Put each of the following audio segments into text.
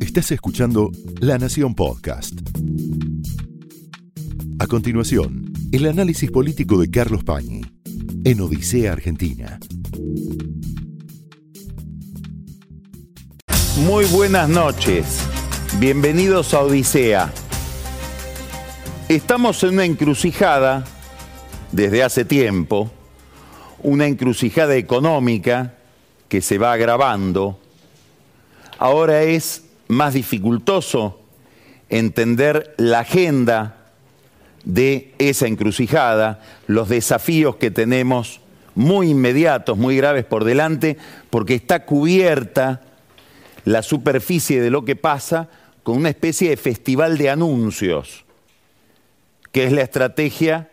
Estás escuchando La Nación Podcast. A continuación, el análisis político de Carlos Pañi en Odisea Argentina. Muy buenas noches. Bienvenidos a Odisea. Estamos en una encrucijada desde hace tiempo, una encrucijada económica que se va agravando. Ahora es más dificultoso entender la agenda de esa encrucijada, los desafíos que tenemos muy inmediatos, muy graves por delante, porque está cubierta la superficie de lo que pasa con una especie de festival de anuncios, que es la estrategia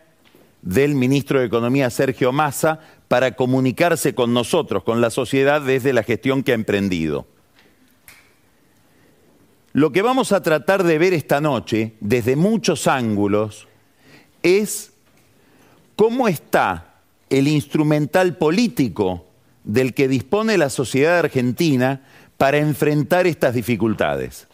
del ministro de Economía Sergio Massa para comunicarse con nosotros, con la sociedad, desde la gestión que ha emprendido. Lo que vamos a tratar de ver esta noche, desde muchos ángulos, es cómo está el instrumental político del que dispone la sociedad argentina para enfrentar estas dificultades.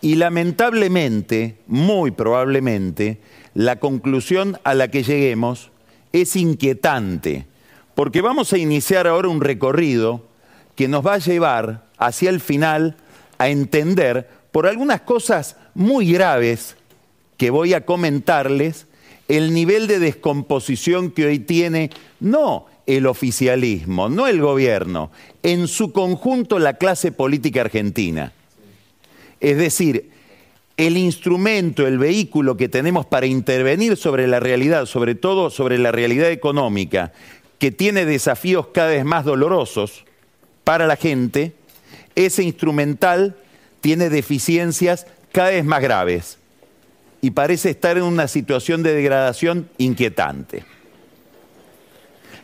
Y lamentablemente, muy probablemente, la conclusión a la que lleguemos es inquietante, porque vamos a iniciar ahora un recorrido que nos va a llevar hacia el final a entender por algunas cosas muy graves que voy a comentarles el nivel de descomposición que hoy tiene no el oficialismo, no el gobierno, en su conjunto la clase política argentina. Es decir, el instrumento, el vehículo que tenemos para intervenir sobre la realidad, sobre todo sobre la realidad económica, que tiene desafíos cada vez más dolorosos para la gente, ese instrumental tiene deficiencias cada vez más graves y parece estar en una situación de degradación inquietante.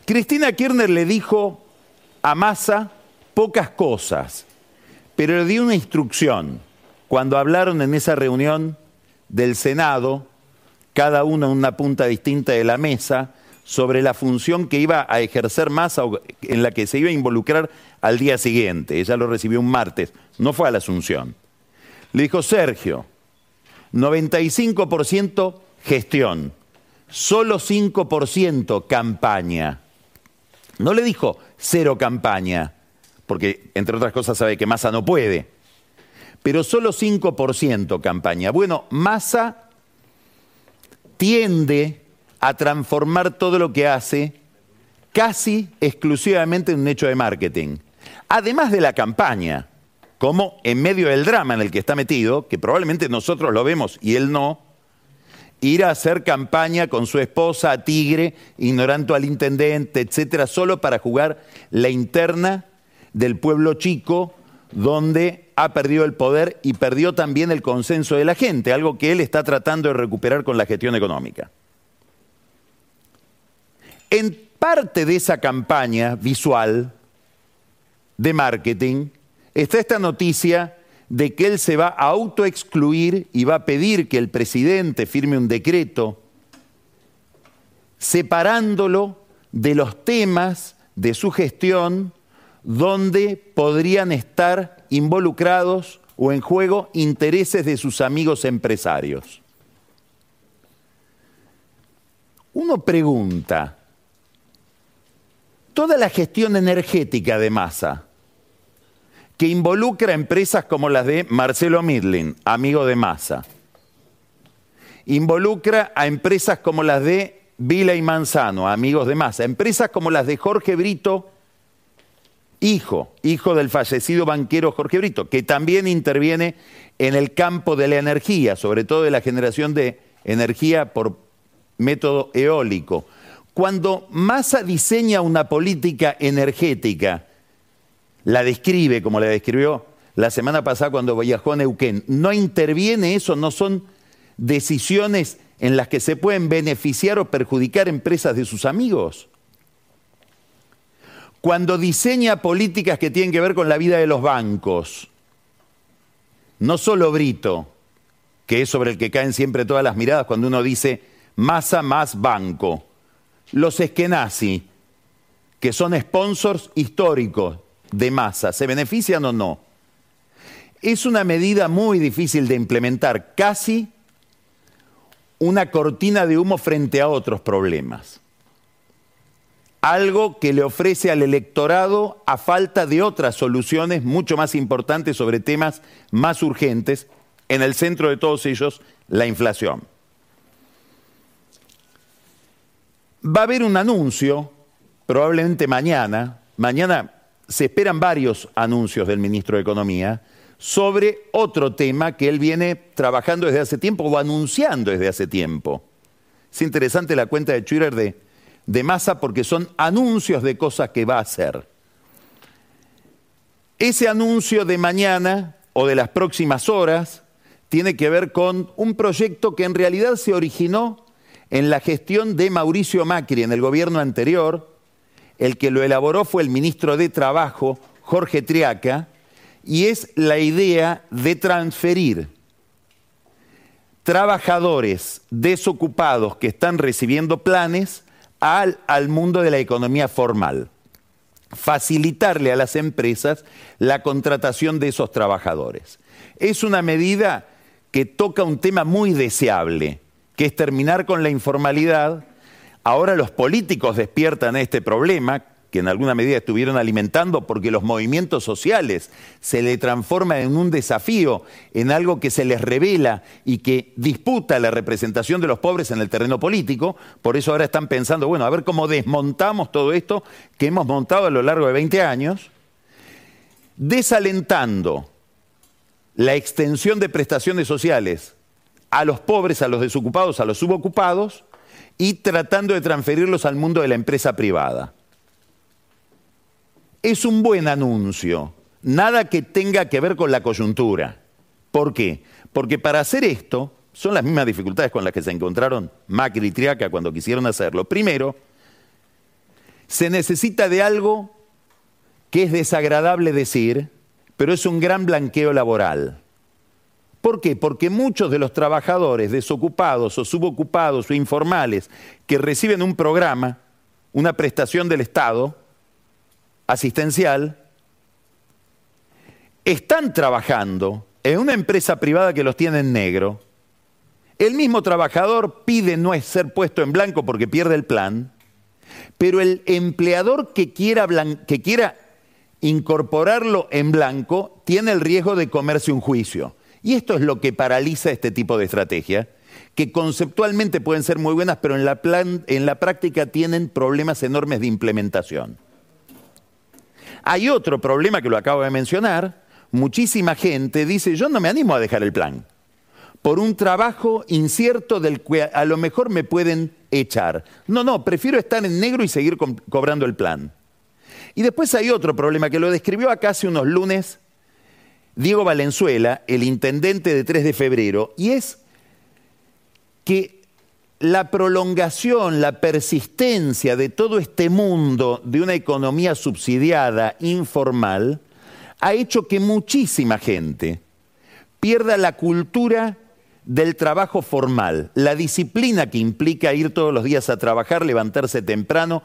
Cristina Kirchner le dijo a Massa pocas cosas, pero le dio una instrucción cuando hablaron en esa reunión del Senado, cada uno en una punta distinta de la mesa, sobre la función que iba a ejercer Massa, en la que se iba a involucrar al día siguiente. Ella lo recibió un martes, no fue a la Asunción. Le dijo, Sergio, 95% gestión, solo 5% campaña. No le dijo cero campaña, porque entre otras cosas sabe que Massa no puede pero solo 5% campaña. Bueno, Massa tiende a transformar todo lo que hace casi exclusivamente en un hecho de marketing. Además de la campaña, como en medio del drama en el que está metido, que probablemente nosotros lo vemos y él no, ir a hacer campaña con su esposa a Tigre, ignorando al intendente, etcétera, solo para jugar la interna del pueblo chico donde ha perdido el poder y perdió también el consenso de la gente, algo que él está tratando de recuperar con la gestión económica. En parte de esa campaña visual de marketing está esta noticia de que él se va a autoexcluir y va a pedir que el presidente firme un decreto separándolo de los temas de su gestión donde podrían estar involucrados o en juego intereses de sus amigos empresarios. Uno pregunta, toda la gestión energética de masa, que involucra empresas como las de Marcelo Midlin, amigo de Massa, involucra a empresas como las de Vila y Manzano, amigos de Massa, empresas como las de Jorge Brito, hijo, hijo del fallecido banquero Jorge Brito, que también interviene en el campo de la energía, sobre todo de la generación de energía por método eólico. Cuando Massa diseña una política energética, la describe como la describió la semana pasada cuando viajó a Neuquén, no interviene eso, no son decisiones en las que se pueden beneficiar o perjudicar empresas de sus amigos. Cuando diseña políticas que tienen que ver con la vida de los bancos, no solo Brito, que es sobre el que caen siempre todas las miradas cuando uno dice masa más banco, los Eskenazi, que son sponsors históricos de masa, ¿se benefician o no? Es una medida muy difícil de implementar, casi una cortina de humo frente a otros problemas. Algo que le ofrece al electorado a falta de otras soluciones mucho más importantes sobre temas más urgentes, en el centro de todos ellos, la inflación. Va a haber un anuncio, probablemente mañana, mañana se esperan varios anuncios del ministro de Economía sobre otro tema que él viene trabajando desde hace tiempo o anunciando desde hace tiempo. Es interesante la cuenta de Twitter de, de porque son anuncios de cosas que va a hacer. Ese anuncio de mañana o de las próximas horas tiene que ver con un proyecto que en realidad se originó en la gestión de Mauricio Macri en el gobierno anterior, el que lo elaboró fue el ministro de Trabajo, Jorge Triaca, y es la idea de transferir trabajadores desocupados que están recibiendo planes al, al, mundo de la economía formal. Facilitarle a las empresas la contratación de esos trabajadores. Es una medida que toca un tema muy deseable, que es terminar con la informalidad. Ahora los políticos despiertan este problema, que en alguna medida estuvieron alimentando, porque los movimientos sociales se le transforman en un desafío, en algo que se les revela y que disputa la representación de los pobres en el terreno político. Por eso ahora están pensando, bueno, a ver cómo desmontamos todo esto que hemos montado a lo largo de 20 años, desalentando la extensión de prestaciones sociales a los pobres, a los desocupados, a los subocupados y tratando de transferirlos al mundo de la empresa privada. Es un buen anuncio, nada que tenga que ver con la coyuntura. ¿Por qué? Porque para hacer esto, son las mismas dificultades con las que se encontraron Macri y Triaca cuando quisieron hacerlo. Primero, se necesita de algo que es desagradable decir, pero es un gran blanqueo laboral. ¿Por qué? Porque muchos de los trabajadores desocupados o subocupados o informales que reciben un programa, una prestación del Estado asistencial, están trabajando en una empresa privada que los tiene en negro. El mismo trabajador pide no ser puesto en blanco porque pierde el plan, pero el empleador que quiera, que quiera incorporarlo en blanco tiene el riesgo de comerse un juicio. Y esto es lo que paraliza este tipo de estrategia, que conceptualmente pueden ser muy buenas, pero en la, plan, en la práctica tienen problemas enormes de implementación. Hay otro problema que lo acabo de mencionar, muchísima gente dice, yo no me animo a dejar el plan, por un trabajo incierto del que a lo mejor me pueden echar. No, no, prefiero estar en negro y seguir co cobrando el plan. Y después hay otro problema que lo describió acá hace unos lunes Diego Valenzuela, el intendente de 3 de febrero, y es que la prolongación, la persistencia de todo este mundo de una economía subsidiada, informal, ha hecho que muchísima gente pierda la cultura del trabajo formal, la disciplina que implica ir todos los días a trabajar, levantarse temprano,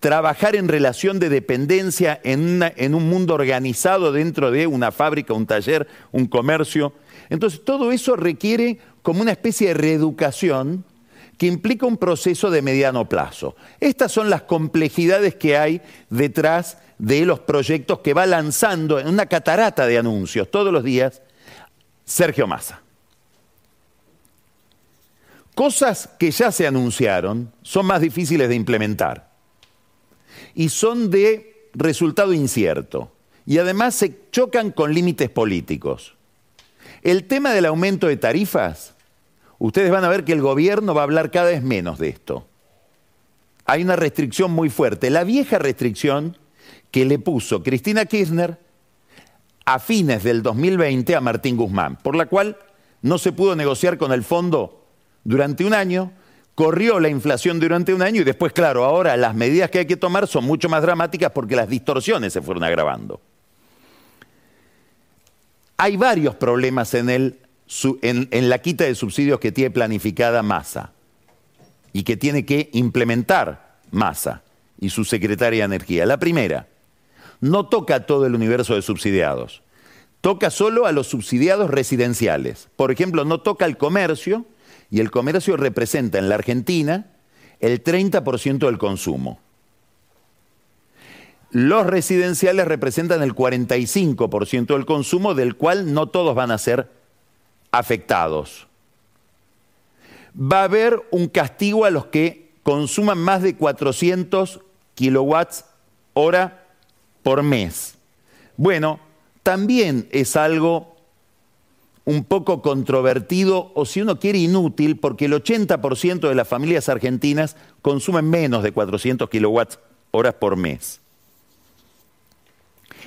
trabajar en relación de dependencia en, en, un mundo organizado dentro de una fábrica, un taller, un comercio. Entonces, todo eso requiere como una especie de reeducación que implica un proceso de mediano plazo. Estas son las complejidades que hay detrás de los proyectos que va lanzando en una catarata de anuncios todos los días Sergio Massa. Cosas que ya se anunciaron son más difíciles de implementar y son de resultado incierto. Y además se chocan con límites políticos. El tema del aumento de tarifas, ustedes van a ver que el gobierno va a hablar cada vez menos de esto. Hay una restricción muy fuerte. La vieja restricción que le puso Cristina Kirchner a fines del 2020 a Martín Guzmán, por la cual no se pudo negociar con el fondo durante un año corrió la inflación durante un año y después, claro, ahora las medidas que hay que tomar son mucho más dramáticas porque las distorsiones se fueron agravando. Hay varios problemas en, el, en, la quita de subsidios que tiene planificada Massa y que tiene que implementar Massa y su secretaria de Energía. La primera, no toca todo el universo de subsidiados. Toca solo a los subsidiados residenciales. Por ejemplo, no toca el comercio y el comercio representa en la Argentina el 30% del consumo. Los residenciales representan el 45% del consumo, del cual no todos van a ser afectados. Va a haber un castigo a los que consuman más de 400 kilowatts hora por mes. Bueno, también es algo un poco controvertido o si uno quiere inútil, porque el 80% de las familias argentinas consumen menos de 400 kilowatts horas por mes.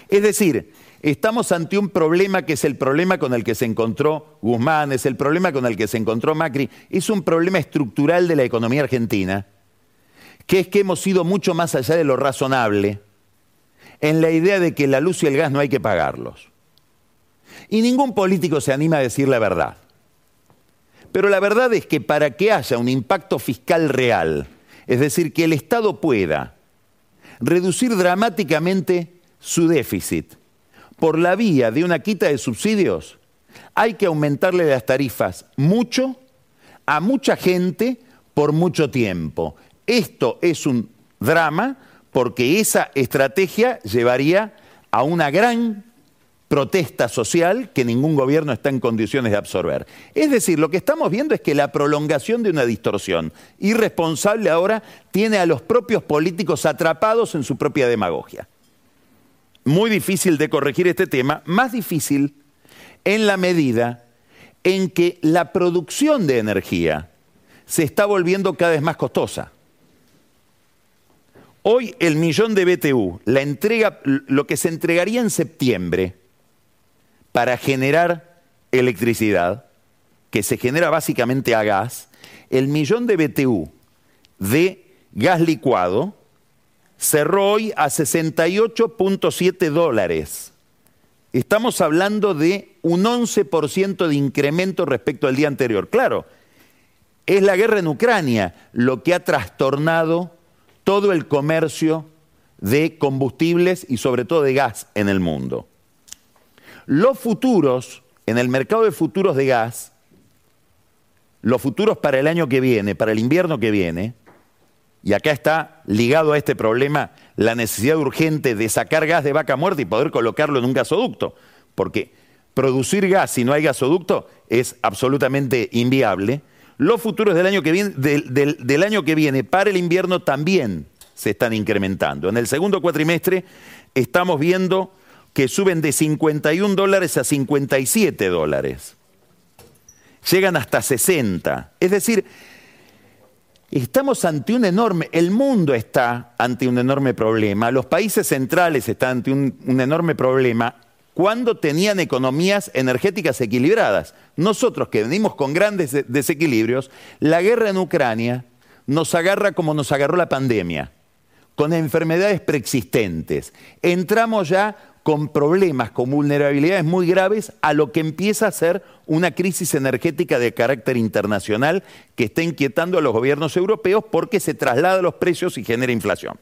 Es decir, estamos ante un problema que es el problema con el que se encontró Guzmán, es el problema con el que se encontró Macri, es un problema estructural de la economía argentina, que es que hemos ido mucho más allá de lo razonable en la idea de que la luz y el gas no hay que pagarlos. Y ningún político se anima a decir la verdad. Pero la verdad es que para que haya un impacto fiscal real, es decir, que el Estado pueda reducir dramáticamente su déficit por la vía de una quita de subsidios, hay que aumentarle las tarifas mucho a mucha gente por mucho tiempo. Esto es un drama porque esa estrategia llevaría a una gran protesta social que ningún gobierno está en condiciones de absorber. Es decir, lo que estamos viendo es que la prolongación de una distorsión irresponsable ahora tiene a los propios políticos atrapados en su propia demagogia muy difícil de corregir este tema, más difícil en la medida en que la producción de energía se está volviendo cada vez más costosa. Hoy el millón de BTU, la entrega, lo que se entregaría en septiembre para generar electricidad, que se genera básicamente a gas, el millón de BTU de gas licuado cerró hoy a 68.7 dólares. Estamos hablando de un 11% de incremento respecto al día anterior. Claro, es la guerra en Ucrania lo que ha trastornado todo el comercio de combustibles y sobre todo de gas en el mundo. Los futuros, en el mercado de futuros de gas, los futuros para el año que viene, para el invierno que viene, y acá está ligado a este problema la necesidad urgente de sacar gas de vaca muerta y poder colocarlo en un gasoducto, porque producir gas si no hay gasoducto es absolutamente inviable. Los futuros del año que viene, del, año que viene para el invierno también se están incrementando. En el segundo cuatrimestre estamos viendo que suben de 51 dólares a 57 dólares. Llegan hasta 60. Es decir, Estamos ante un enorme, el mundo está ante un enorme problema, los países centrales están ante un, enorme problema cuando tenían economías energéticas equilibradas. Nosotros que venimos con grandes desequilibrios, la guerra en Ucrania nos agarra como nos agarró la pandemia, con enfermedades preexistentes. Entramos ya con problemas, con vulnerabilidades muy graves a lo que empieza a ser una crisis energética de carácter internacional que está inquietando a los gobiernos europeos porque se traslada los precios y genera inflación.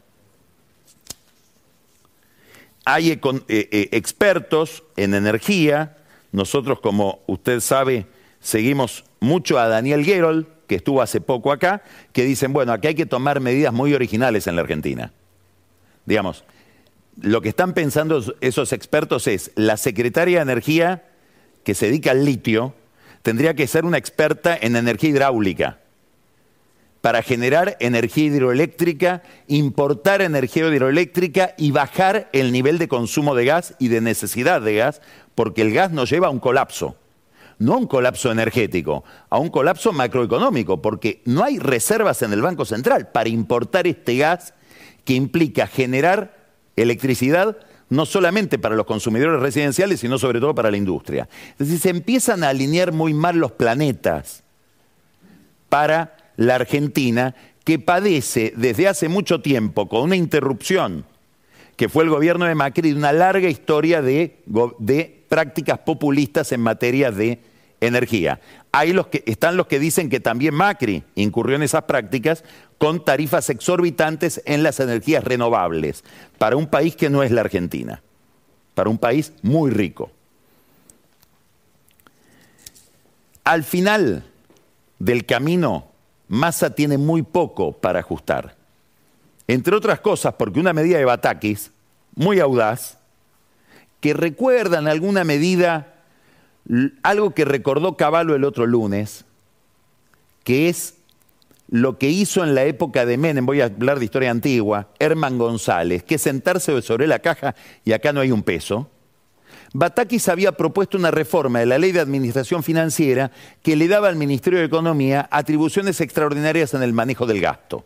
Hay eh, eh, expertos en energía, nosotros como usted sabe seguimos mucho a Daniel Gerold, que estuvo hace poco acá, que dicen, bueno, aquí hay que tomar medidas muy originales en la Argentina. Digamos, lo que están pensando esos expertos es, la secretaria de Energía que se dedica al litio tendría que ser una experta en energía hidráulica para generar energía hidroeléctrica, importar energía hidroeléctrica y bajar el nivel de consumo de gas y de necesidad de gas, porque el gas nos lleva a un colapso. No a un colapso energético, a un colapso macroeconómico, porque no hay reservas en el Banco Central para importar este gas que implica generar electricidad no solamente para los consumidores residenciales, sino sobre todo para la industria. Es decir, se empiezan a alinear muy mal los planetas para la Argentina, que padece desde hace mucho tiempo con una interrupción, que fue el gobierno de Macri, una larga historia de, prácticas populistas en materia de energía. Hay los que, están los que dicen que también Macri incurrió en esas prácticas con tarifas exorbitantes en las energías renovables, para un país que no es la Argentina, para un país muy rico. Al final del camino, Massa tiene muy poco para ajustar. Entre otras cosas, porque una medida de Batakis, muy audaz, que recuerda en alguna medida algo que recordó Caballo el otro lunes, que es lo que hizo en la época de Menem, voy a hablar de historia antigua, Herman González, que es sentarse sobre la caja y acá no hay un peso. Batakis había propuesto una reforma de la ley de administración financiera que le daba al Ministerio de Economía atribuciones extraordinarias en el manejo del gasto.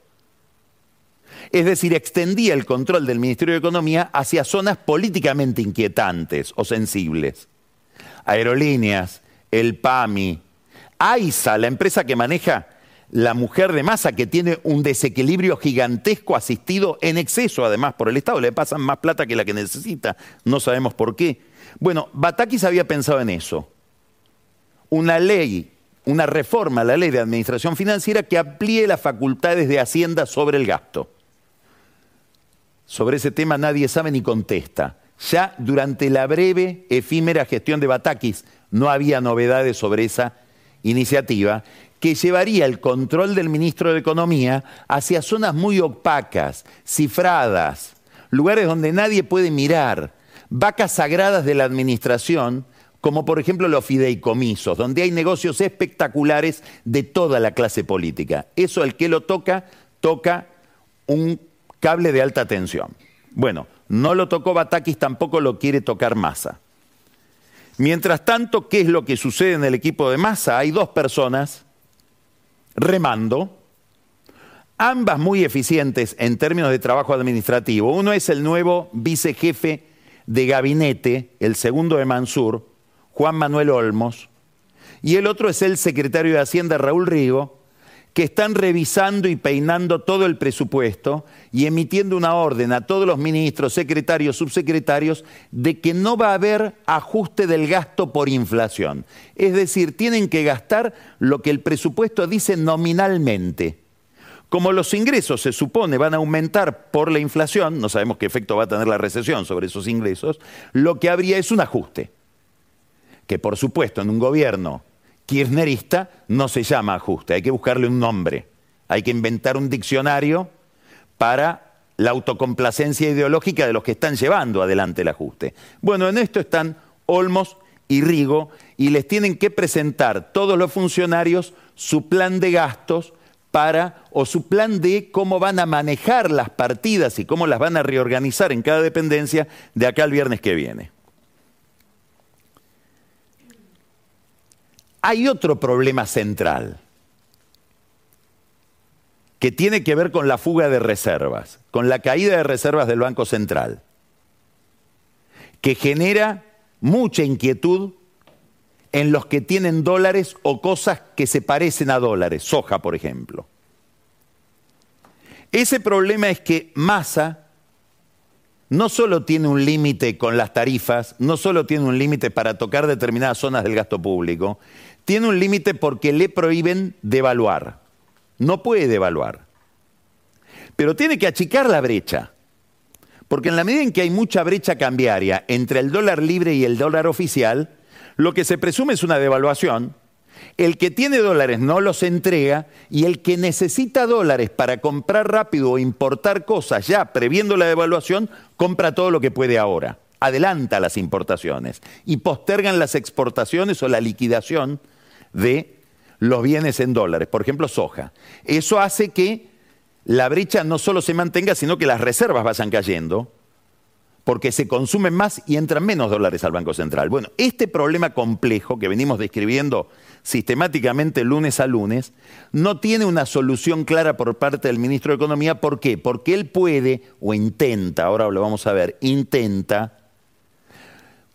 Es decir, extendía el control del Ministerio de Economía hacia zonas políticamente inquietantes o sensibles. Aerolíneas, el PAMI, AISA, la empresa que maneja la mujer de masa, que tiene un desequilibrio gigantesco asistido en exceso, además, por el Estado. Le pasan más plata que la que necesita, no sabemos por qué. Bueno, Batakis había pensado en eso. Una ley, una reforma a la ley de administración financiera que amplíe las facultades de Hacienda sobre el gasto. Sobre ese tema nadie sabe ni contesta. Ya durante la breve, efímera gestión de Batakis no había novedades sobre esa iniciativa que llevaría el control del ministro de Economía hacia zonas muy opacas, cifradas, lugares donde nadie puede mirar, vacas sagradas de la administración, como por ejemplo los fideicomisos, donde hay negocios espectaculares de toda la clase política. Eso el que lo toca, toca un cable de alta tensión. Bueno, no lo tocó Batakis, tampoco lo quiere tocar Massa. Mientras tanto, ¿qué es lo que sucede en el equipo de Massa? Hay dos personas remando, ambas muy eficientes en términos de trabajo administrativo. Uno es el nuevo vicejefe de gabinete, el segundo de Mansur, Juan Manuel Olmos, y el otro es el secretario de Hacienda, Raúl Rigo, que están revisando y peinando todo el presupuesto y emitiendo una orden a todos los ministros, secretarios, subsecretarios, de que no va a haber ajuste del gasto por inflación. Es decir, tienen que gastar lo que el presupuesto dice nominalmente. Como los ingresos se supone van a aumentar por la inflación, no sabemos qué efecto va a tener la recesión sobre esos ingresos, lo que habría es un ajuste. Que por supuesto en un gobierno kirchnerista no se llama ajuste, hay que buscarle un nombre, hay que inventar un diccionario para la autocomplacencia ideológica de los que están llevando adelante el ajuste. Bueno, en esto están Olmos y Rigo y les tienen que presentar todos los funcionarios su plan de gastos para, o su plan de cómo van a manejar las partidas y cómo las van a reorganizar en cada dependencia de acá al viernes que viene. Hay otro problema central que tiene que ver con la fuga de reservas, con la caída de reservas del Banco Central, que genera mucha inquietud en los que tienen dólares o cosas que se parecen a dólares, soja por ejemplo. Ese problema es que Massa no solo tiene un límite con las tarifas, no solo tiene un límite para tocar determinadas zonas del gasto público, tiene un límite porque le prohíben devaluar. No puede devaluar. Pero tiene que achicar la brecha. Porque en la medida en que hay mucha brecha cambiaria entre el dólar libre y el dólar oficial, lo que se presume es una devaluación. El que tiene dólares no los entrega y el que necesita dólares para comprar rápido o importar cosas ya previendo la devaluación, compra todo lo que puede ahora. Adelanta las importaciones y postergan las exportaciones o la liquidación de los bienes en dólares, por ejemplo, soja. Eso hace que la brecha no solo se mantenga, sino que las reservas vayan cayendo, porque se consumen más y entran menos dólares al Banco Central. Bueno, este problema complejo que venimos describiendo sistemáticamente lunes a lunes, no tiene una solución clara por parte del ministro de Economía. ¿Por qué? Porque él puede, o intenta, ahora lo vamos a ver, intenta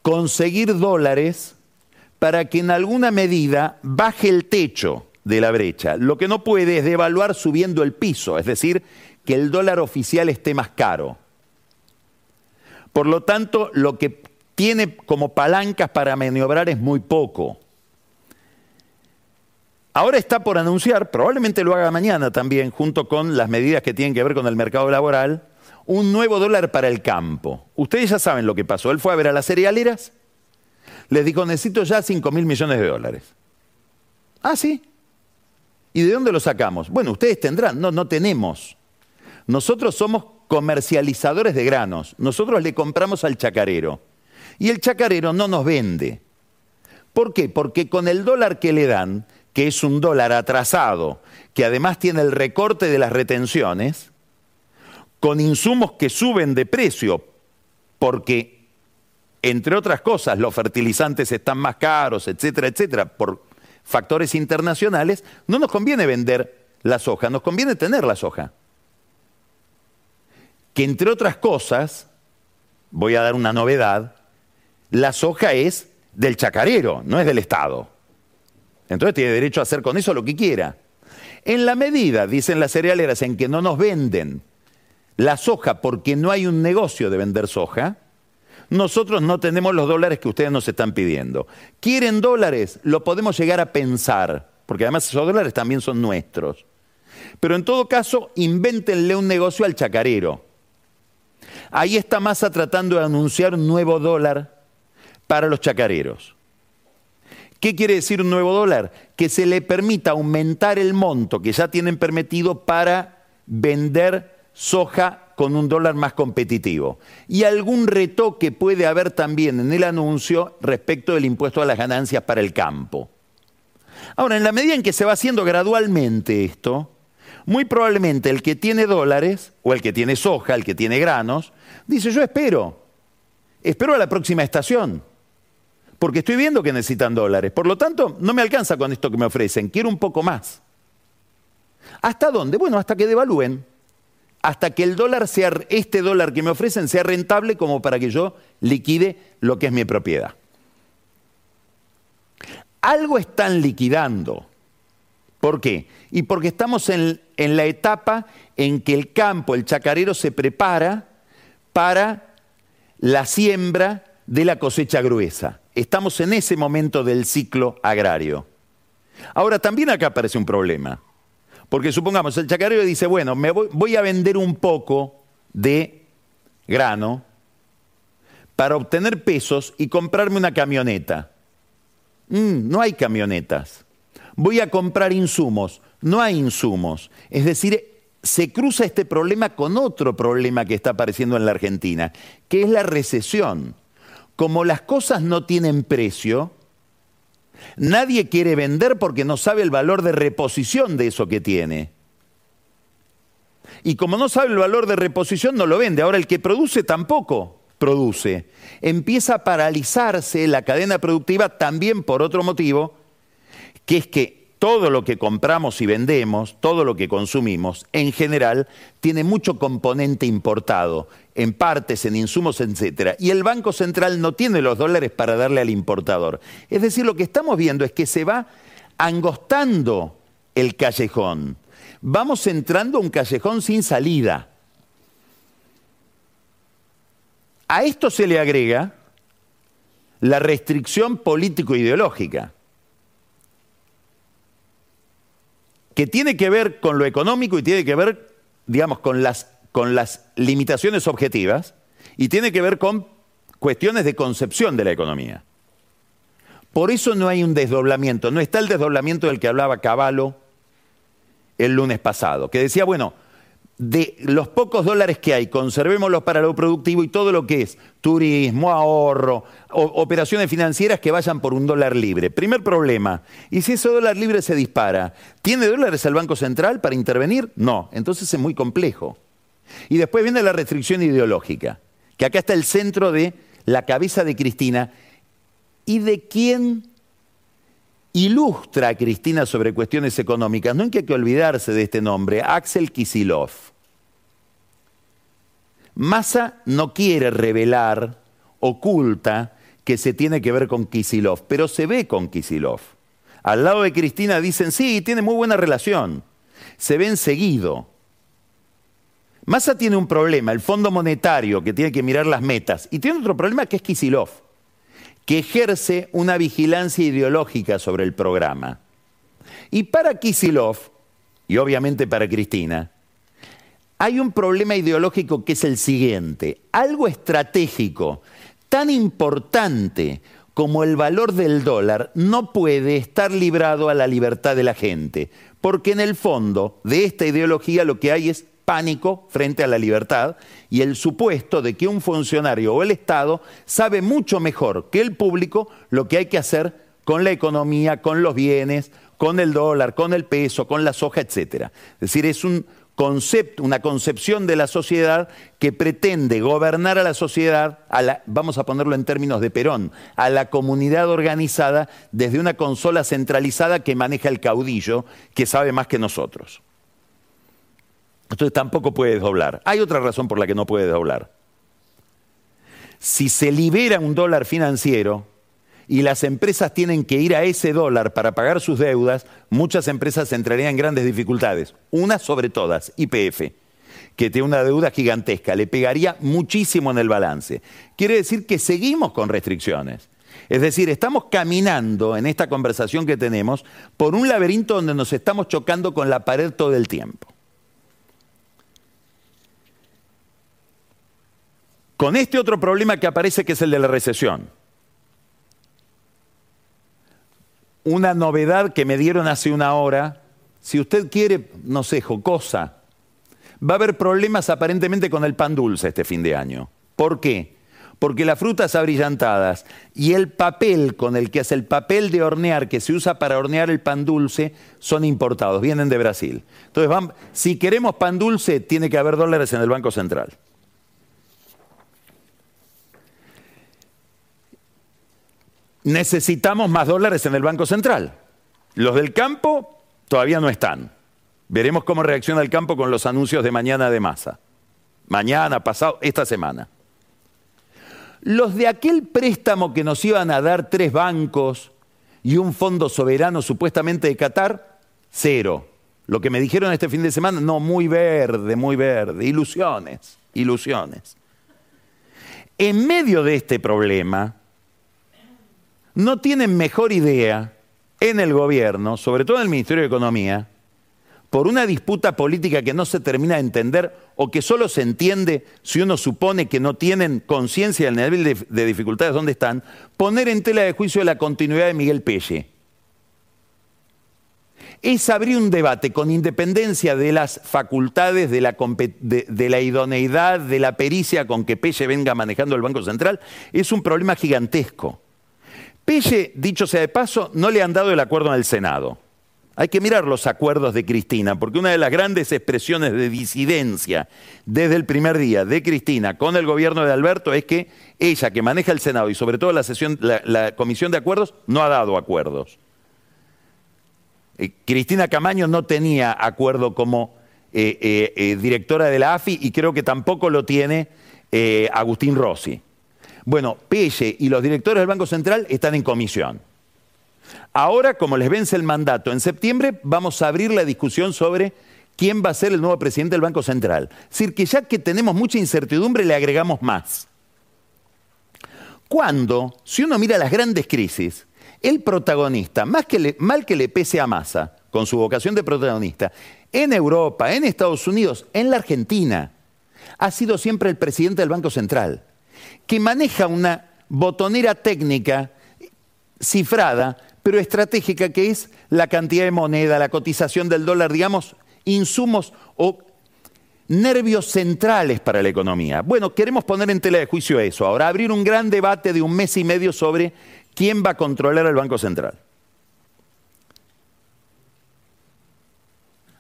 conseguir dólares para que en alguna medida baje el techo de la brecha. Lo que no puede es devaluar subiendo el piso, es decir, que el dólar oficial esté más caro. Por lo tanto, lo que tiene como palancas para maniobrar es muy poco. Ahora está por anunciar, probablemente lo haga mañana también, junto con las medidas que tienen que ver con el mercado laboral, un nuevo dólar para el campo. Ustedes ya saben lo que pasó. Él fue a ver a las cerealeras, les dijo, necesito ya 5 mil millones de dólares. Ah, sí. ¿Y de dónde lo sacamos? Bueno, ustedes tendrán, no, no tenemos. Nosotros somos comercializadores de granos. Nosotros le compramos al chacarero. Y el chacarero no nos vende. ¿Por qué? Porque con el dólar que le dan, que es un dólar atrasado, que además tiene el recorte de las retenciones, con insumos que suben de precio, porque, entre otras cosas, los fertilizantes están más caros, etcétera, etcétera, por factores internacionales, no nos conviene vender la soja, nos conviene tener la soja. Que entre otras cosas, voy a dar una novedad, la soja es del chacarero, no es del Estado. Entonces tiene derecho a hacer con eso lo que quiera. En la medida, dicen las cerealeras, en que no nos venden la soja porque no hay un negocio de vender soja, nosotros no tenemos los dólares que ustedes nos están pidiendo. ¿Quieren dólares? Lo podemos llegar a pensar, porque además esos dólares también son nuestros. Pero en todo caso, invéntenle un negocio al chacarero. Ahí está Massa tratando de anunciar un nuevo dólar para los chacareros. ¿Qué quiere decir un nuevo dólar? Que se le permita aumentar el monto que ya tienen permitido para vender soja con un dólar más competitivo. Y algún retoque puede haber también en el anuncio respecto del impuesto a las ganancias para el campo. Ahora, en la medida en que se va haciendo gradualmente esto, muy probablemente el que tiene dólares, o el que tiene soja, el que tiene granos, dice yo espero, espero a la próxima estación porque estoy viendo que necesitan dólares. Por lo tanto, no me alcanza con esto que me ofrecen, quiero un poco más. ¿Hasta dónde? Bueno, hasta que devalúen. Hasta que el dólar sea, este dólar que me ofrecen sea rentable como para que yo liquide lo que es mi propiedad. Algo están liquidando. ¿Por qué? Y porque estamos en, en la etapa en que el campo, el chacarero, se prepara para la siembra de la cosecha gruesa. Estamos en ese momento del ciclo agrario. Ahora, también acá aparece un problema. Porque supongamos, el chacarero dice, bueno, me voy, a vender un poco de grano para obtener pesos y comprarme una camioneta. Mm, no hay camionetas. Voy a comprar insumos. No hay insumos. Es decir, se cruza este problema con otro problema que está apareciendo en la Argentina, que es la recesión como las cosas no tienen precio, nadie quiere vender porque no sabe el valor de reposición de eso que tiene. Y como no sabe el valor de reposición, no lo vende. Ahora el que produce tampoco produce. Empieza a paralizarse la cadena productiva también por otro motivo, que es que todo lo que compramos y vendemos, todo lo que consumimos, en general, tiene mucho componente importado, en partes, en insumos, etc. Y el Banco Central no tiene los dólares para darle al importador. Es decir, lo que estamos viendo es que se va angostando el callejón. Vamos entrando a un callejón sin salida. A esto se le agrega la restricción político-ideológica. Que tiene que ver con lo económico y tiene que ver, digamos, con las, con las limitaciones objetivas y tiene que ver con cuestiones de concepción de la economía. Por eso no hay un desdoblamiento, no está el desdoblamiento del que hablaba Caballo el lunes pasado, que decía, bueno, de los pocos dólares que hay, conservémoslos para lo productivo y todo lo que es turismo, ahorro, operaciones financieras que vayan por un dólar libre. Primer problema, ¿y si ese dólar libre se dispara? ¿Tiene dólares el Banco Central para intervenir? No, entonces es muy complejo. Y después viene la restricción ideológica, que acá está el centro de la cabeza de Cristina y de quién ilustra a Cristina sobre cuestiones económicas. No hay que olvidarse de este nombre, Axel Kisilov. Massa no quiere revelar, oculta, que se tiene que ver con Kisilov, pero se ve con Kisilov. Al lado de Cristina dicen, sí, tiene muy buena relación. Se ven seguido. Massa tiene un problema, el Fondo Monetario, que tiene que mirar las metas, y tiene otro problema que es Kisilov, que ejerce una vigilancia ideológica sobre el programa. Y para Kisilov, y obviamente para Cristina, hay un problema ideológico que es el siguiente. Algo estratégico tan importante como el valor del dólar no puede estar librado a la libertad de la gente, porque en el fondo de esta ideología lo que hay es pánico frente a la libertad y el supuesto de que un funcionario o el Estado sabe mucho mejor que el público lo que hay que hacer con la economía, con los bienes, con el dólar, con el peso, con la soja, etc. Es decir, es un concepto, una concepción de la sociedad que pretende gobernar a la sociedad, vamos a ponerlo en términos de Perón, a la comunidad organizada desde una consola centralizada que maneja el caudillo, que sabe más que nosotros. Entonces tampoco puede doblar. Hay otra razón por la que no puede doblar. Si se libera un dólar financiero y las empresas tienen que ir a ese dólar para pagar sus deudas, muchas empresas entrarían en grandes dificultades. Una sobre todas, IPF, que tiene una deuda gigantesca, le pegaría muchísimo en el balance. Quiere decir que seguimos con restricciones. Es decir, estamos caminando en esta conversación que tenemos por un laberinto donde nos estamos chocando con la pared todo el tiempo. Con este otro problema que aparece que es el de la recesión. Una novedad que me dieron hace una hora, si usted quiere, no sé, jocosa, va a haber problemas aparentemente con el pan dulce este fin de año. ¿Por qué? Porque las frutas abrillantadas y el papel con el que hace el papel de hornear que se usa para hornear el pan dulce son importados, vienen de Brasil. Entonces, si queremos pan dulce, tiene que haber dólares en el Banco Central. Necesitamos más dólares en el Banco Central. Los del campo todavía no están. Veremos cómo reacciona el campo con los anuncios de mañana de masa. Mañana, pasado, esta semana. Los de aquel préstamo que nos iban a dar tres bancos y un fondo soberano supuestamente de Qatar, cero. Lo que me dijeron este fin de semana, no, muy verde, muy verde. Ilusiones, ilusiones. En medio de este problema, no tienen mejor idea en el gobierno, sobre todo en el Ministerio de Economía, por una disputa política que no se termina de entender o que solo se entiende si uno supone que no tienen conciencia del nivel de, de, dificultades donde están, poner en tela de juicio la continuidad de Miguel Pelle. Es abrir un debate con independencia de las facultades, de la, de la idoneidad, de la pericia con que Pelle venga manejando el Banco Central, es un problema gigantesco. Pelle, dicho sea de paso, no le han dado el acuerdo en el Senado. Hay que mirar los acuerdos de Cristina, porque una de las grandes expresiones de disidencia desde el primer día de Cristina con el gobierno de Alberto es que ella, que maneja el Senado y sobre todo la, sesión, la, Comisión de Acuerdos, no ha dado acuerdos. Eh, Cristina Camaño no tenía acuerdo como eh, eh, directora de la AFI y creo que tampoco lo tiene Agustín Rossi. Bueno, Pelle y los directores del Banco Central están en comisión. Ahora, como les vence el mandato en septiembre, vamos a abrir la discusión sobre quién va a ser el nuevo presidente del Banco Central. Es decir, que ya que tenemos mucha incertidumbre, le agregamos más. Cuando, si uno mira las grandes crisis, el protagonista, más mal que le pese a Massa, con su vocación de protagonista, en Europa, en Estados Unidos, en la Argentina, ha sido siempre el presidente del Banco Central que maneja una botonera técnica cifrada, pero estratégica, que es la cantidad de moneda, la cotización del dólar, digamos, insumos o nervios centrales para la economía. Bueno, queremos poner en tela de juicio eso. Ahora, abrir un gran debate de un mes y medio sobre quién va a controlar el Banco Central.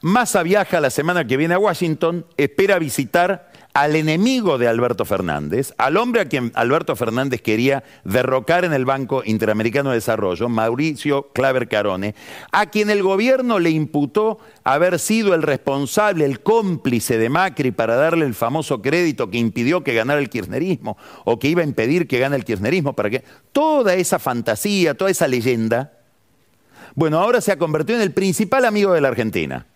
Massa viaja la semana que viene a Washington, espera visitar al enemigo de Alberto Fernández, al hombre a quien Alberto Fernández quería derrocar en el Banco Interamericano de Desarrollo, Mauricio Claver Carone, a quien el gobierno le imputó haber sido el responsable, el cómplice de Macri para darle el famoso crédito que impidió que ganara el kirchnerismo o que iba a impedir que gane el kirchnerismo para que toda esa fantasía, toda esa leyenda, bueno, ahora se ha convertido en el principal amigo de la Argentina.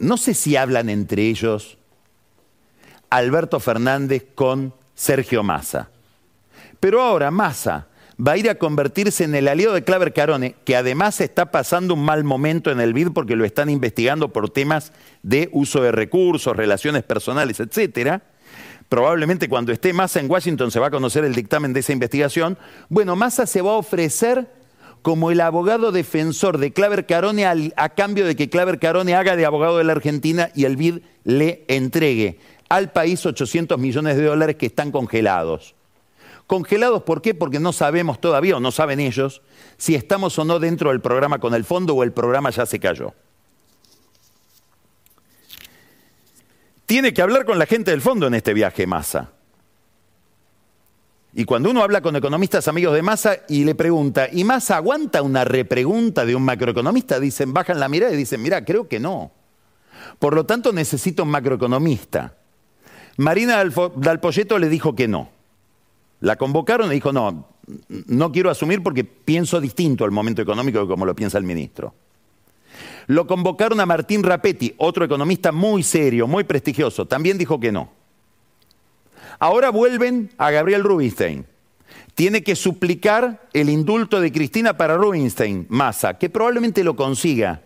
No sé si hablan entre ellos Alberto Fernández con Sergio Massa. Pero ahora Massa va a ir a convertirse en el aliado de Claver Carone, que además está pasando un mal momento en el BID porque lo están investigando por temas de uso de recursos, relaciones personales, etcétera. Probablemente cuando esté Massa en Washington se va a conocer el dictamen de esa investigación. Bueno, Massa se va a ofrecer como el abogado defensor de Claver Carone a cambio de que Claver Carone haga de abogado de la Argentina y el BID le entregue al país 800 millones de dólares que están congelados. Congelados, ¿por qué? Porque no sabemos todavía, o no saben ellos, si estamos o no dentro del programa con el fondo o el programa ya se cayó. Tiene que hablar con la gente del fondo en este viaje, Massa. Y cuando uno habla con economistas amigos de Massa y le pregunta, ¿y Massa aguanta una repregunta de un macroeconomista? Dicen, bajan la mirada y dicen, mira, creo que no. Por lo tanto, necesito un macroeconomista. Marina Dalpolleto le dijo que no. La convocaron y dijo, no, no quiero asumir porque pienso distinto al momento económico de como lo piensa el ministro. Lo convocaron a Martín Rapetti, otro economista muy serio, muy prestigioso, también dijo que no. Ahora vuelven a Gabriel Rubinstein. Tiene que suplicar el indulto de Cristina para Rubinstein, Massa, que probablemente lo consiga.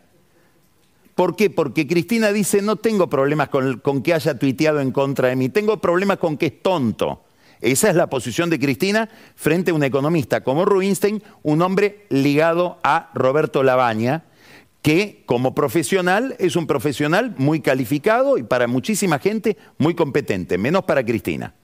¿Por qué? Porque Cristina dice, no tengo problemas con, que haya tuiteado en contra de mí, tengo problemas con que es tonto. Esa es la posición de Cristina frente a un economista como Rubinstein, un hombre ligado a Roberto Labaña, que como profesional es un profesional muy calificado y para muchísima gente muy competente, menos para Cristina.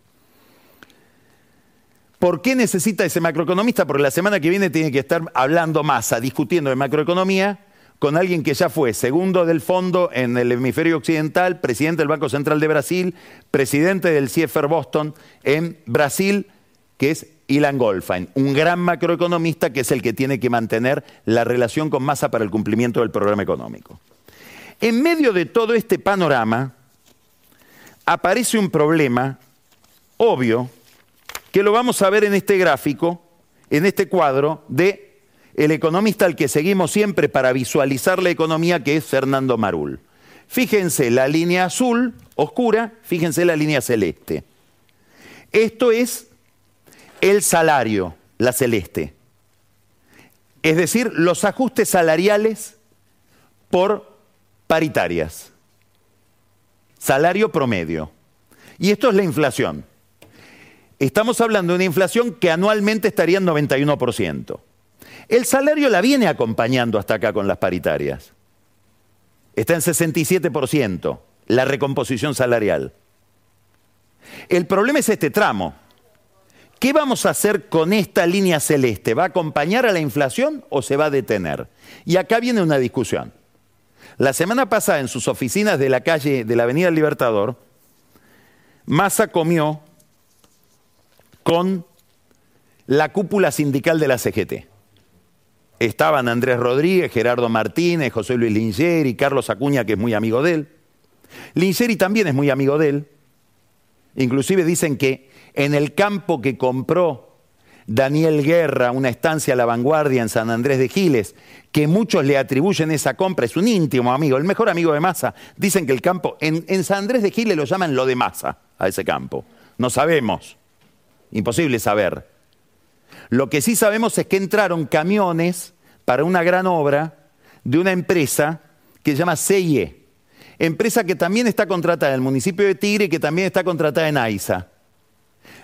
¿Por qué necesita ese macroeconomista? Porque la semana que viene tiene que estar hablando más, discutiendo de macroeconomía con alguien que ya fue segundo del fondo en el hemisferio occidental, presidente del Banco Central de Brasil, presidente del CIEFER Boston en Brasil, que es Ilan Goldfein, un gran macroeconomista que es el que tiene que mantener la relación con Massa para el cumplimiento del programa económico. En medio de todo este panorama aparece un problema obvio que lo vamos a ver en este gráfico, en este cuadro de el economista al que seguimos siempre para visualizar la economía, que es Fernando Marul. Fíjense la línea azul oscura, fíjense la línea celeste. Esto es el salario, la celeste. Es decir, los ajustes salariales por paritarias. Salario promedio. Y esto es la inflación. Estamos hablando de una inflación que anualmente estaría en 91%. El salario la viene acompañando hasta acá con las paritarias. Está en 67%, la recomposición salarial. El problema es este tramo. ¿Qué vamos a hacer con esta línea celeste? ¿Va a acompañar a la inflación o se va a detener? Y acá viene una discusión. La semana pasada en sus oficinas de la calle de la Avenida Libertador, Massa comió con la cúpula sindical de la CGT. Estaban Andrés Rodríguez, Gerardo Martínez, José Luis Lingeri, Carlos Acuña, que es muy amigo de él. Lingeri también es muy amigo de él. Inclusive dicen que en el campo que compró Daniel Guerra, una estancia a la vanguardia en San Andrés de Giles, que muchos le atribuyen esa compra, es un íntimo amigo, el mejor amigo de Massa. Dicen que el campo, en, en San Andrés de Giles lo llaman lo de Massa, a ese campo. No sabemos, imposible saber. Lo que sí sabemos es que entraron camiones para una gran obra de una empresa que se llama CIE, empresa que también está contratada en el municipio de Tigre y que también está contratada en AISA.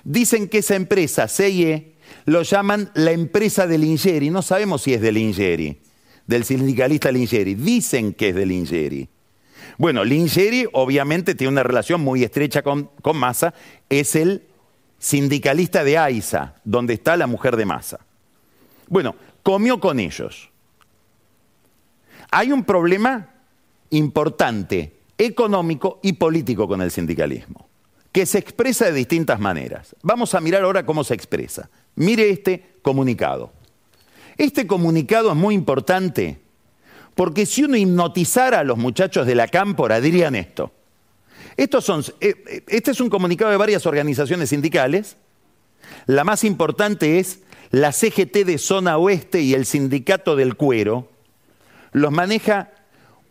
Dicen que esa empresa, CIE, lo llaman la empresa de Lingeri. No sabemos si es de Lingeri, del sindicalista Lingeri. Dicen que es de Lingeri. Bueno, Lingeri obviamente tiene una relación muy estrecha con, con Massa, es el sindicalista de AISA, donde está la mujer de Massa. Bueno, comió con ellos. Hay un problema importante económico y político con el sindicalismo, que se expresa de distintas maneras. Vamos a mirar ahora cómo se expresa. Mire este comunicado. Este comunicado es muy importante porque si uno hipnotizara a los muchachos de la cámpora dirían esto. Son, eh, eh, este es un comunicado de varias organizaciones sindicales. La más importante es la CGT de Zona Oeste y el Sindicato del Cuero. Los maneja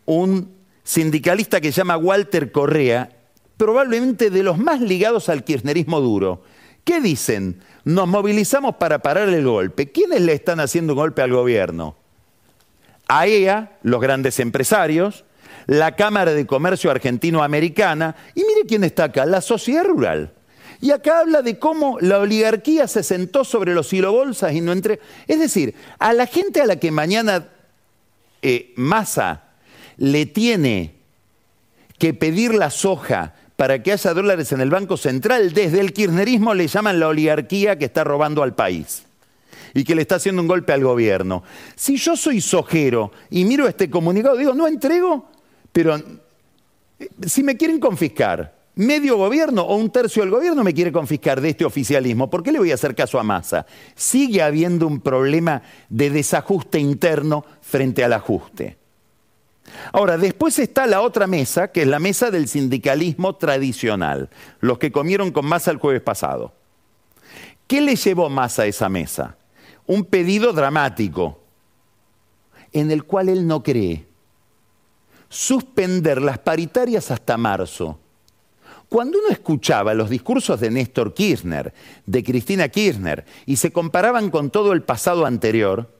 un sindicalista que se llama Walter Correa, probablemente de los más ligados al kirchnerismo duro, ¿Qué dicen? Nos movilizamos para parar el golpe. ¿Quiénes le están haciendo un golpe al gobierno? AEA, los grandes empresarios, la Cámara de Comercio Argentino-Americana, y mire quién está acá, la sociedad rural. Y acá habla de cómo la oligarquía se sentó sobre los silobolsas y no entre. Es decir, a la gente a la que mañana eh, Massa le tiene que pedir la soja para que haya dólares en el Banco Central, desde el kirchnerismo le llaman la oligarquía que está robando al país y que le está haciendo un golpe al gobierno. Si yo soy sojero y miro este comunicado, digo, no entrego, pero eh, si me quieren confiscar, medio gobierno o un tercio del gobierno me quiere confiscar de este oficialismo, ¿por qué le voy a hacer caso a Massa? Sigue habiendo un problema de desajuste interno frente al ajuste. Ahora, después está la otra mesa, que es la mesa del sindicalismo tradicional, los que comieron con Massa el jueves pasado. ¿Qué le llevó Massa a esa mesa? Un pedido dramático, en el cual él no cree. Suspender las paritarias hasta marzo. Cuando uno escuchaba los discursos de Néstor Kirchner, de Cristina Kirchner, y se comparaban con todo el pasado anterior,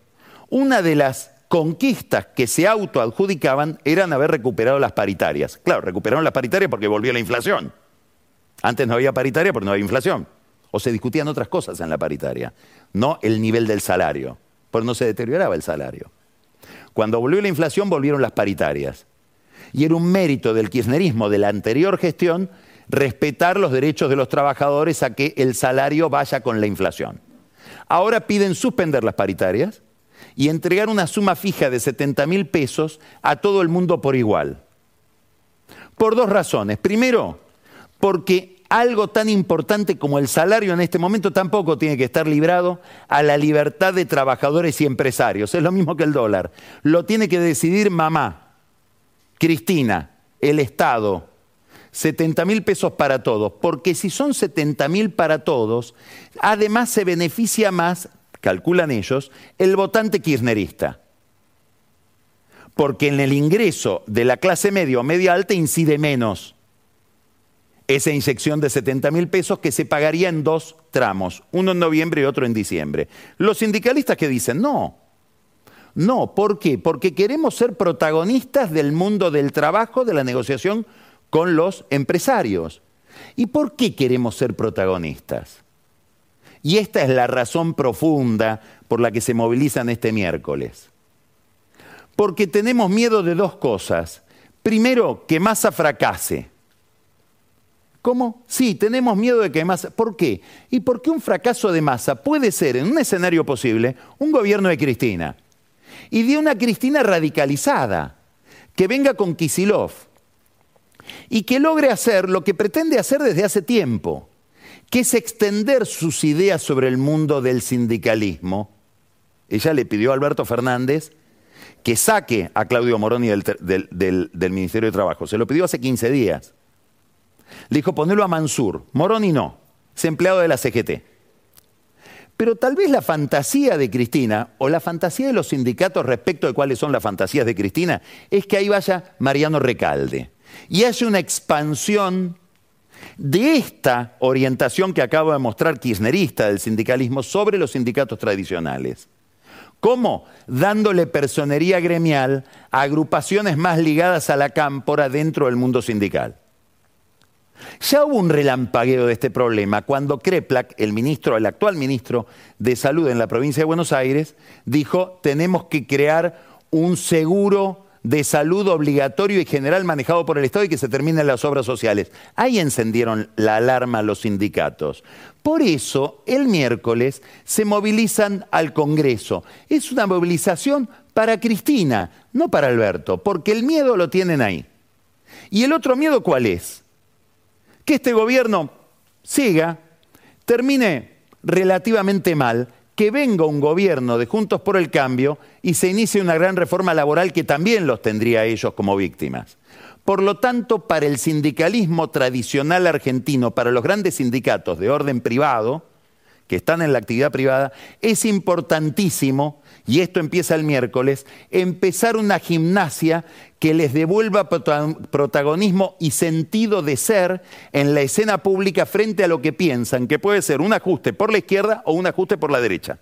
una de las conquistas que se autoadjudicaban eran haber recuperado las paritarias. Claro, recuperaron las paritarias porque volvió la inflación. Antes no había paritaria porque no había inflación. O se discutían otras cosas en la paritaria, no el nivel del salario, porque no se deterioraba el salario. Cuando volvió la inflación volvieron las paritarias. Y era un mérito del kirchnerismo de la anterior gestión respetar los derechos de los trabajadores a que el salario vaya con la inflación. Ahora piden suspender las paritarias y entregar una suma fija de 70 mil pesos a todo el mundo por igual. Por dos razones. Primero, porque algo tan importante como el salario en este momento tampoco tiene que estar librado a la libertad de trabajadores y empresarios. Es lo mismo que el dólar. Lo tiene que decidir mamá, Cristina, el Estado. 70 mil pesos para todos, porque si son 70 mil para todos, además se beneficia más calculan ellos, el votante kirchnerista. Porque en el ingreso de la clase media o media alta incide menos esa inyección de 70 mil pesos que se pagaría en dos tramos, uno en noviembre y otro en diciembre. Los sindicalistas que dicen, no, no, ¿por qué? Porque queremos ser protagonistas del mundo del trabajo, de la negociación con los empresarios. ¿Y por qué queremos ser protagonistas? Y esta es la razón profunda por la que se movilizan este miércoles. Porque tenemos miedo de dos cosas. Primero, que Massa fracase. ¿Cómo? Sí, tenemos miedo de que Massa... ¿Por qué? Y porque un fracaso de Massa puede ser, en un escenario posible, un gobierno de Cristina. Y de una Cristina radicalizada, que venga con Kisilov y que logre hacer lo que pretende hacer desde hace tiempo, que es extender sus ideas sobre el mundo del sindicalismo. Ella le pidió a Alberto Fernández que saque a Claudio Moroni del, Ministerio de Trabajo. Se lo pidió hace 15 días. Le dijo, ponelo a Mansur. Moroni no, es empleado de la CGT. Pero tal vez la fantasía de Cristina o la fantasía de los sindicatos respecto de cuáles son las fantasías de Cristina es que ahí vaya Mariano Recalde y haya una expansión de esta orientación que acabo de mostrar kirchnerista del sindicalismo sobre los sindicatos tradicionales. ¿Cómo? Dándole personería gremial a agrupaciones más ligadas a la cámpora dentro del mundo sindical. Ya hubo un relampagueo de este problema cuando Kreplak, el ministro, el actual ministro de Salud en la provincia de Buenos Aires, dijo, tenemos que crear un seguro de salud obligatorio y general manejado por el Estado y que se terminen las obras sociales. Ahí encendieron la alarma los sindicatos. Por eso, el miércoles se movilizan al Congreso. Es una movilización para Cristina, no para Alberto, porque el miedo lo tienen ahí. ¿Y el otro miedo cuál es? Que este gobierno siga, termine relativamente mal que venga un gobierno de Juntos por el Cambio y se inicie una gran reforma laboral que también los tendría a ellos como víctimas. Por lo tanto, para el sindicalismo tradicional argentino, para los grandes sindicatos de orden privado, que están en la actividad privada, es importantísimo, y esto empieza el miércoles, empezar una gimnasia que les devuelva protagonismo y sentido de ser en la escena pública frente a lo que piensan, que puede ser un ajuste por la izquierda o un ajuste por la derecha.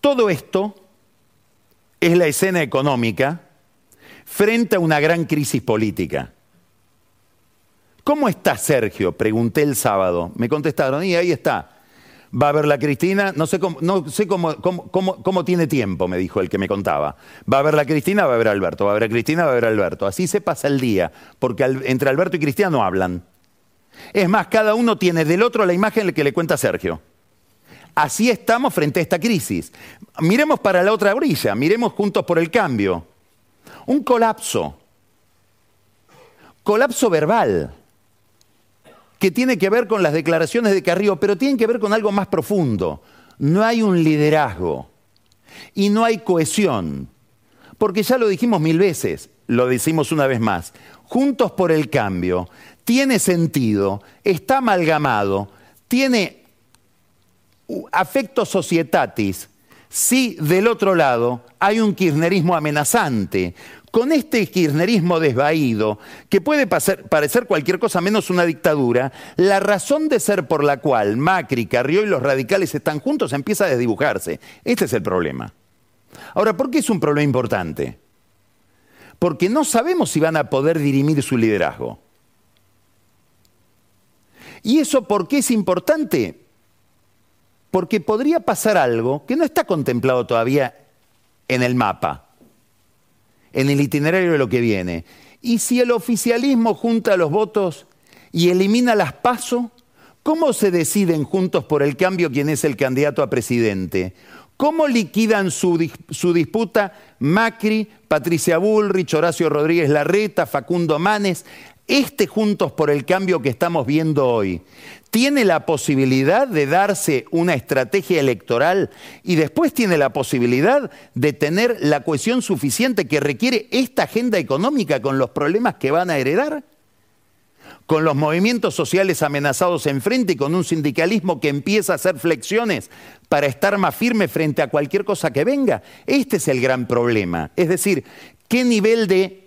Todo esto es la escena económica frente a una gran crisis política. ¿Cómo está Sergio? Pregunté el sábado. Me contestaron, y ahí está. Va a ver la Cristina, no sé, cómo, tiene tiempo, me dijo el que me contaba. Va a ver la Cristina, va a ver Alberto, va a ver a Cristina, va a ver Alberto. Así se pasa el día, porque entre Alberto y Cristina no hablan. Es más, cada uno tiene del otro la imagen que le cuenta Sergio. Así estamos frente a esta crisis. Miremos para la otra orilla, miremos juntos por el cambio. Un colapso. Colapso verbal que tiene que ver con las declaraciones de Carrillo, pero tiene que ver con algo más profundo. No hay un liderazgo y no hay cohesión. Porque ya lo dijimos mil veces, lo decimos una vez más, juntos por el cambio, tiene sentido, está amalgamado, tiene afecto societatis, si del otro lado hay un kirchnerismo amenazante, con este kirchnerismo desvaído, que puede parecer cualquier cosa menos una dictadura, la razón de ser por la cual Macri, Carrió y los radicales están juntos empieza a desdibujarse. Este es el problema. Ahora, ¿por qué es un problema importante? Porque no sabemos si van a poder dirimir su liderazgo. ¿Y eso por qué es importante? porque podría pasar algo que no está contemplado todavía en el mapa, en el itinerario de lo que viene. Y si el oficialismo junta los votos y elimina las pasos, ¿cómo se deciden juntos por el cambio quién es el candidato a presidente? ¿Cómo liquidan su, su, disputa Macri, Patricia Bullrich, Horacio Rodríguez Larreta, Facundo Manes? Este Juntos por el Cambio que estamos viendo hoy, tiene la posibilidad de darse una estrategia electoral y después tiene la posibilidad de tener la cohesión suficiente que requiere esta agenda económica con los problemas que van a heredar? Con los movimientos sociales amenazados enfrente y con un sindicalismo que empieza a hacer flexiones para estar más firme frente a cualquier cosa que venga. Este es el gran problema. Es decir, ¿qué nivel de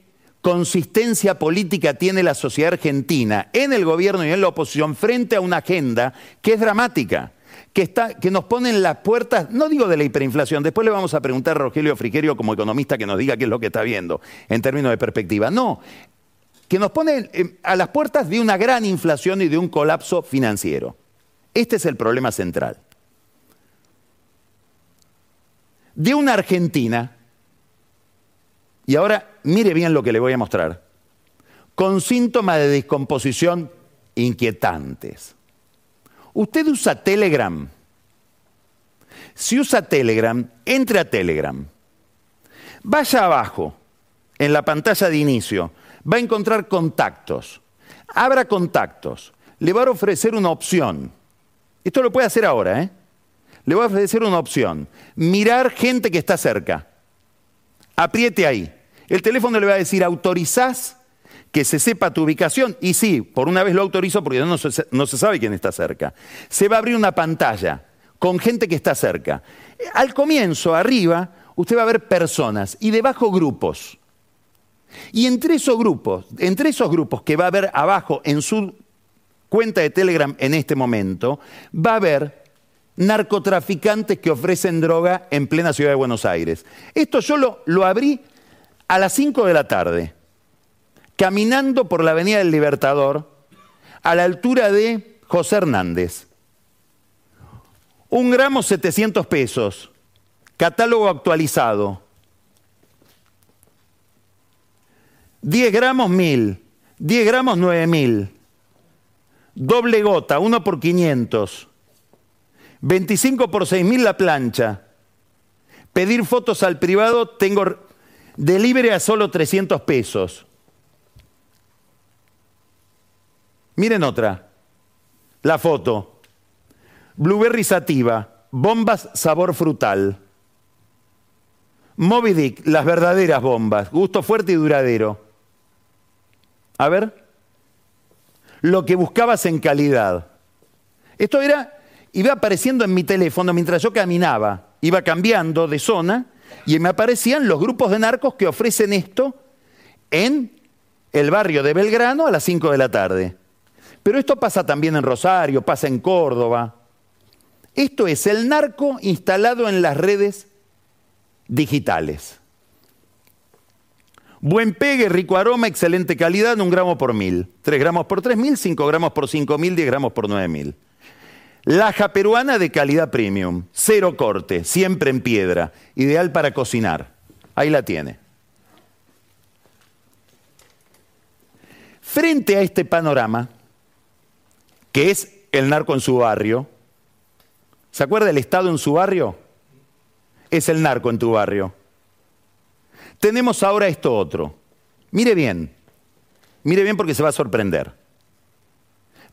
consistencia política tiene la sociedad argentina en el gobierno y en la oposición frente a una agenda que es dramática, que, está, que nos pone en las puertas, no digo de la hiperinflación, después le vamos a preguntar a Rogelio Frigerio como economista que nos diga qué es lo que está viendo en términos de perspectiva. No, que nos pone a las puertas de una gran inflación y de un colapso financiero. Este es el problema central. De una Argentina y ahora mire bien lo que le voy a mostrar. Con síntomas de descomposición inquietantes. Usted usa Telegram. Si usa Telegram, entre a Telegram. Vaya abajo, en la pantalla de inicio, va a encontrar contactos. Abra contactos. Le va a ofrecer una opción. Esto lo puede hacer ahora, ¿eh? Le va a ofrecer una opción. Mirar gente que está cerca. Apriete ahí. El teléfono le va a decir, ¿autorizás que se sepa tu ubicación? Y sí, por una vez lo autorizo porque no se, no se sabe quién está cerca. Se va a abrir una pantalla con gente que está cerca. Al comienzo, arriba, usted va a ver personas y debajo grupos. Y entre esos grupos, entre esos grupos que va a ver abajo en su cuenta de Telegram en este momento, va a haber narcotraficantes que ofrecen droga en plena ciudad de Buenos Aires. Esto yo lo, lo abrí a las 5 de la tarde, caminando por la Avenida del Libertador, a la altura de José Hernández. Un gramo 700 pesos, catálogo actualizado. 10 gramos 1000, 10 gramos 9000, doble gota, 1 por 500. 25 por 6 mil la plancha. Pedir fotos al privado, tengo delivery a solo 300 pesos. Miren otra. La foto. Blueberry sativa, bombas sabor frutal. Moby Dick, las verdaderas bombas, gusto fuerte y duradero. A ver. Lo que buscabas en calidad. Esto era, iba apareciendo en mi teléfono mientras yo caminaba. Iba cambiando de zona y me aparecían los grupos de narcos que ofrecen esto en el barrio de Belgrano a las 5 de la tarde. Pero esto pasa también en Rosario, pasa en Córdoba. Esto es el narco instalado en las redes digitales. Buen pegue, rico aroma, excelente calidad, un gramo por mil. Tres gramos por tres mil, cinco gramos por cinco mil, diez gramos por nueve mil. Laja peruana de calidad premium, cero corte, siempre en piedra, ideal para cocinar. Ahí la tiene. Frente a este panorama, que es el narco en su barrio, ¿se acuerda el Estado en su barrio? Es el narco en tu barrio. Tenemos ahora esto otro. Mire bien, mire bien porque se va a sorprender.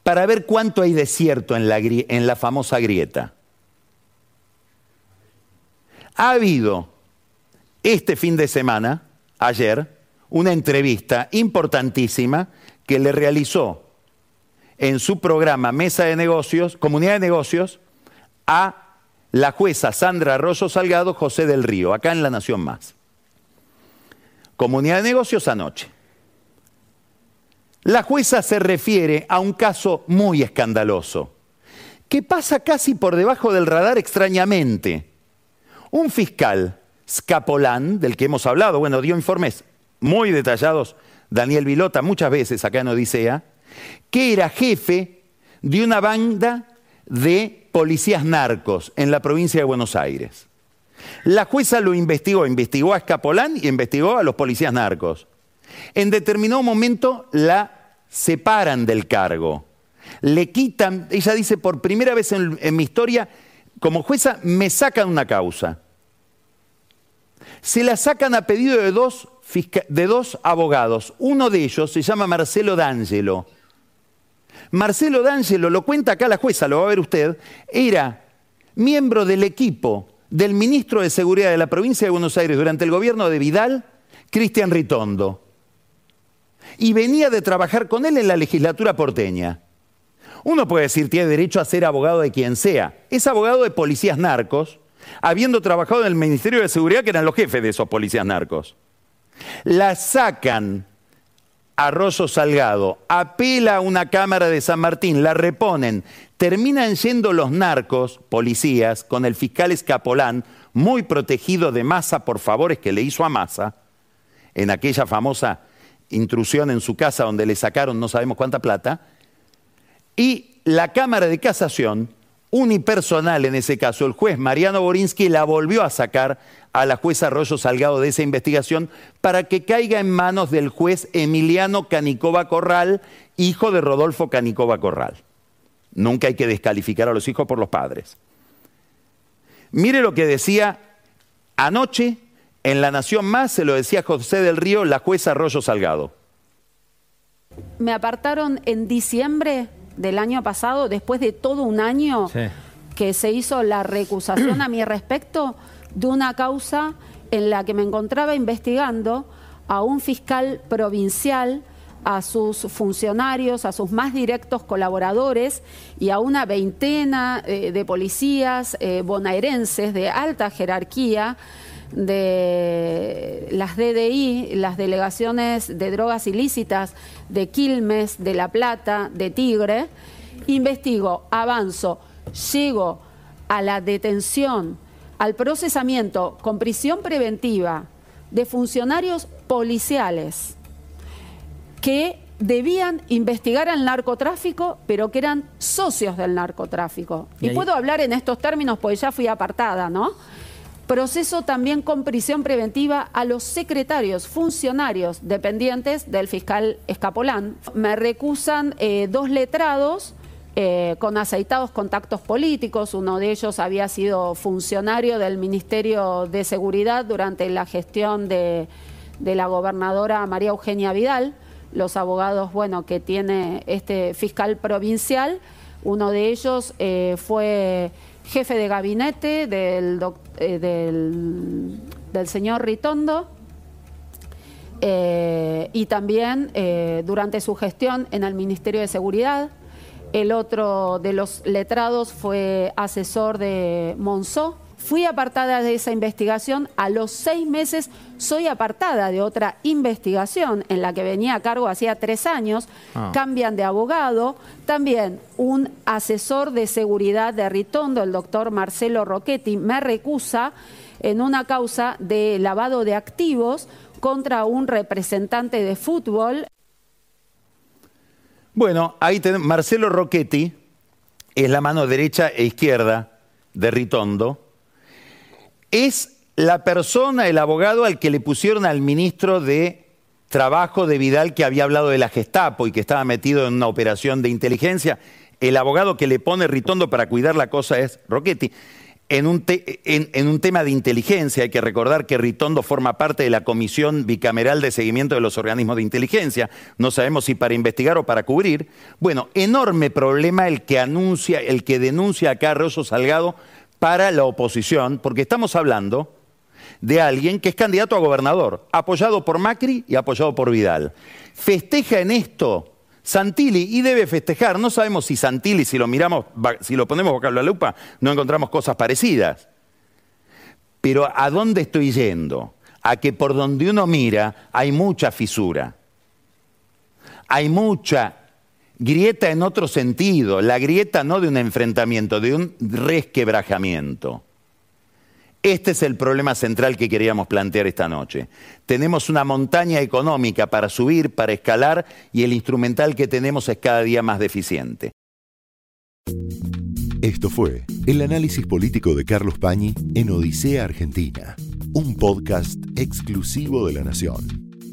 Para ver cuánto hay desierto en la, en la famosa grieta. Ha habido este fin de semana, ayer, una entrevista importantísima que le realizó en su programa Mesa de Negocios, Comunidad de Negocios, a la jueza Sandra Arroyo Salgado José del Río, acá en La Nación Más. Comunidad de Negocios anoche. La jueza se refiere a un caso muy escandaloso, que pasa casi por debajo del radar extrañamente. Un fiscal, Scapolán, del que hemos hablado, bueno, dio informes muy detallados, Daniel Vilota, muchas veces acá en Odisea, que era jefe de una banda de policías narcos en la provincia de Buenos Aires. La jueza lo investigó, investigó a Escapolán y investigó a los policías narcos. En determinado momento la separan del cargo. Le quitan, ella dice, por primera vez en, mi historia, como jueza, me sacan una causa. Se la sacan a pedido de dos, de dos abogados. Uno de ellos se llama Marcelo D'Angelo. Marcelo D'Angelo, lo cuenta acá la jueza, lo va a ver usted, era miembro del equipo del ministro de Seguridad de la provincia de Buenos Aires durante el gobierno de Vidal, Cristian Ritondo. Y venía de trabajar con él en la legislatura porteña. Uno puede decir, tiene derecho a ser abogado de quien sea. Es abogado de policías narcos, habiendo trabajado en el Ministerio de Seguridad, que eran los jefes de esos policías narcos. La sacan a Rosso Salgado, apela a una cámara de San Martín, la reponen, terminan yendo los narcos, policías, con el fiscal Escapolán, muy protegido de Massa por favores que le hizo a Massa, en aquella famosa intrusión en su casa donde le sacaron no sabemos cuánta plata, y la Cámara de Casación, unipersonal en ese caso, el juez Mariano Borinsky la volvió a sacar a la jueza Arroyo Salgado de esa investigación para que caiga en manos del juez Emiliano Canicova Corral, hijo de Rodolfo Canicova Corral. Nunca hay que descalificar a los hijos por los padres. Mire lo que decía anoche en La Nación Más, se lo decía José del Río, la jueza Arroyo Salgado. Me apartaron en diciembre del año pasado, después de todo un año que se hizo la recusación a mi respecto de una causa en la que me encontraba investigando a un fiscal provincial a sus funcionarios, a sus más directos colaboradores y a una veintena eh, de policías eh, bonaerenses de alta jerarquía de las DDI, las delegaciones de drogas ilícitas de Quilmes, de La Plata, de Tigre, investigo, avanzo, llego a la detención, al procesamiento con prisión preventiva de funcionarios policiales que debían investigar al narcotráfico, pero que eran socios del narcotráfico. Y, puedo hablar en estos términos porque ya fui apartada, ¿no? Proceso también con prisión preventiva a los secretarios, funcionarios dependientes del fiscal Escapolán. Me recusan eh, dos letrados eh, con aceitados contactos políticos. Uno de ellos había sido funcionario del Ministerio de Seguridad durante la gestión de la gobernadora María Eugenia Vidal los abogados bueno, que tiene este fiscal provincial. Uno de ellos eh, fue jefe de gabinete del, eh, del, señor Ritondo. eh, y también eh, durante su gestión en el Ministerio de Seguridad. El otro de los letrados fue asesor de Monzó. Fui apartada de esa investigación. A los seis meses soy apartada de otra investigación en la que venía a cargo hacía tres años. Ah. Cambian de abogado. También un asesor de seguridad de Ritondo, el doctor Marcelo Rocchetti, me recusa en una causa de lavado de activos contra un representante de fútbol. Bueno, ahí tenemos Marcelo Rocchetti, es la mano derecha e izquierda de Ritondo. Es la persona, el abogado al que le pusieron al ministro de Trabajo de Vidal que había hablado de la Gestapo y que estaba metido en una operación de inteligencia. El abogado que le pone Ritondo para cuidar la cosa es Rocchetti. En un, tema de inteligencia, hay que recordar que Ritondo forma parte de la Comisión Bicameral de Seguimiento de los Organismos de Inteligencia. No sabemos si para investigar o para cubrir. Bueno, enorme problema el que anuncia, el que denuncia acá Rosso Salgado para la oposición, porque estamos hablando de alguien que es candidato a gobernador, apoyado por Macri y apoyado por Vidal. Festeja en esto Santilli y debe festejar. No sabemos si Santilli, si lo miramos, si lo ponemos bajo la lupa, no encontramos cosas parecidas. Pero ¿a dónde estoy yendo? A que por donde uno mira hay mucha fisura. Hay mucha grieta en otro sentido. La grieta no de un enfrentamiento, de un resquebrajamiento. Este es el problema central que queríamos plantear esta noche. Tenemos una montaña económica para subir, para escalar, y el instrumental que tenemos es cada día más deficiente. Esto fue el análisis político de Carlos Pañi en Odisea Argentina, un podcast exclusivo de La Nación.